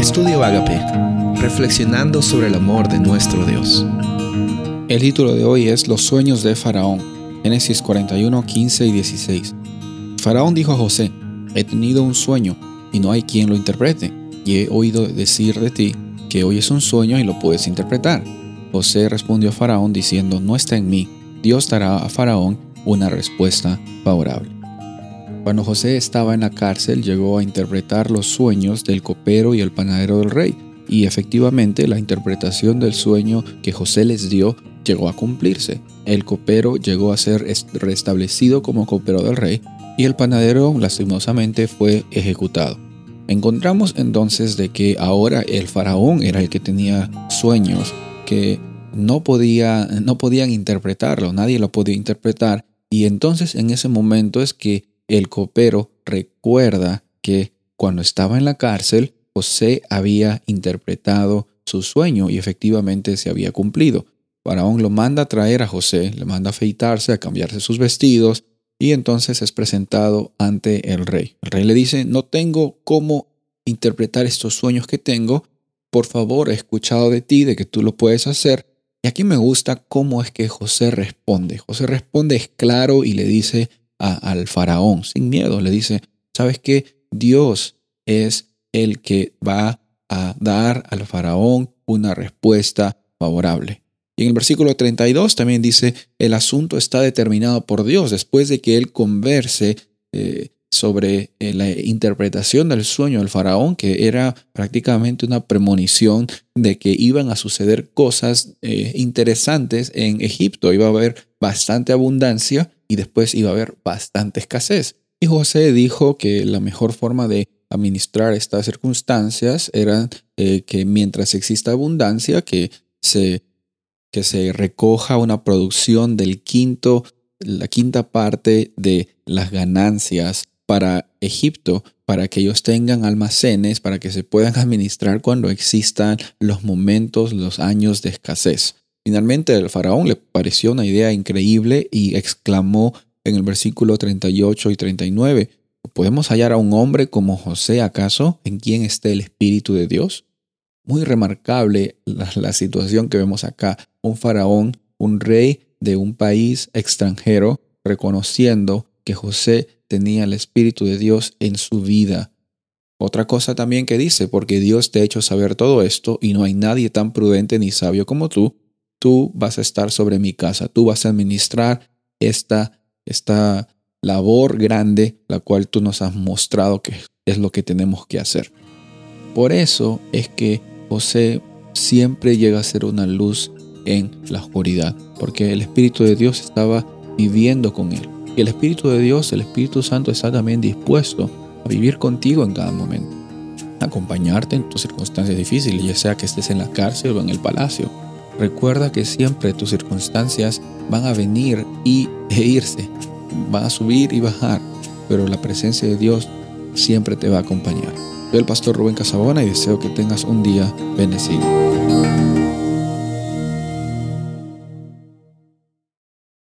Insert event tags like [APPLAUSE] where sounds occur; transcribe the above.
Estudio Agape, reflexionando sobre el amor de nuestro Dios. El título de hoy es Los sueños de Faraón, Génesis 41, 15 y 16. Faraón dijo a José, he tenido un sueño y no hay quien lo interprete, y he oído decir de ti que hoy es un sueño y lo puedes interpretar. José respondió a Faraón diciendo, no está en mí, Dios dará a Faraón una respuesta favorable. Cuando José estaba en la cárcel llegó a interpretar los sueños del copero y el panadero del rey, y efectivamente la interpretación del sueño que José les dio llegó a cumplirse. El copero llegó a ser restablecido como copero del rey y el panadero lastimosamente fue ejecutado. Encontramos entonces de que ahora el faraón era el que tenía sueños que no, podía, no podían interpretarlo, nadie lo podía interpretar y entonces en ese momento es que el copero recuerda que cuando estaba en la cárcel, José había interpretado su sueño y efectivamente se había cumplido. Faraón lo manda a traer a José, le manda a afeitarse, a cambiarse sus vestidos, y entonces es presentado ante el rey. El rey le dice, no tengo cómo interpretar estos sueños que tengo, por favor he escuchado de ti, de que tú lo puedes hacer. Y aquí me gusta cómo es que José responde. José responde es claro y le dice, al faraón sin miedo. Le dice, ¿sabes qué? Dios es el que va a dar al faraón una respuesta favorable. Y en el versículo 32 también dice, el asunto está determinado por Dios después de que él converse eh, sobre eh, la interpretación del sueño del faraón, que era prácticamente una premonición de que iban a suceder cosas eh, interesantes en Egipto. Iba a haber bastante abundancia y después iba a haber bastante escasez. Y José dijo que la mejor forma de administrar estas circunstancias era eh, que mientras exista abundancia, que se, que se recoja una producción del quinto, la quinta parte de las ganancias para Egipto, para que ellos tengan almacenes, para que se puedan [LAUGHS] administrar cuando existan los momentos, los años de escasez. Finalmente el faraón le pareció una idea increíble y exclamó en el versículo 38 y 39, ¿podemos hallar a un hombre como José acaso en quien esté el Espíritu de Dios? Muy remarcable la, situación que vemos acá. Un faraón, un rey de un país extranjero, reconociendo que José tenía el Espíritu de Dios en su vida. Otra cosa también que dice, porque Dios te ha hecho saber todo esto y no hay nadie tan prudente ni sabio como tú, tú vas a estar sobre mi casa, tú vas a administrar esta, esta labor grande, la cual tú nos has mostrado que es lo que tenemos que hacer. Por eso es que José siempre llega a ser una luz en la oscuridad, porque el Espíritu de Dios estaba viviendo con él. Y el Espíritu de Dios, el Espíritu Santo, está también dispuesto a vivir contigo en cada momento, acompañarte en tus circunstancias difíciles, ya sea que estés en la cárcel o en el palacio Recuerda que siempre tus circunstancias van a venir y, e irse, van a subir y bajar, pero la presencia de Dios siempre te va a acompañar. Soy el pastor Rubén Casabona y deseo que tengas un día bendecido.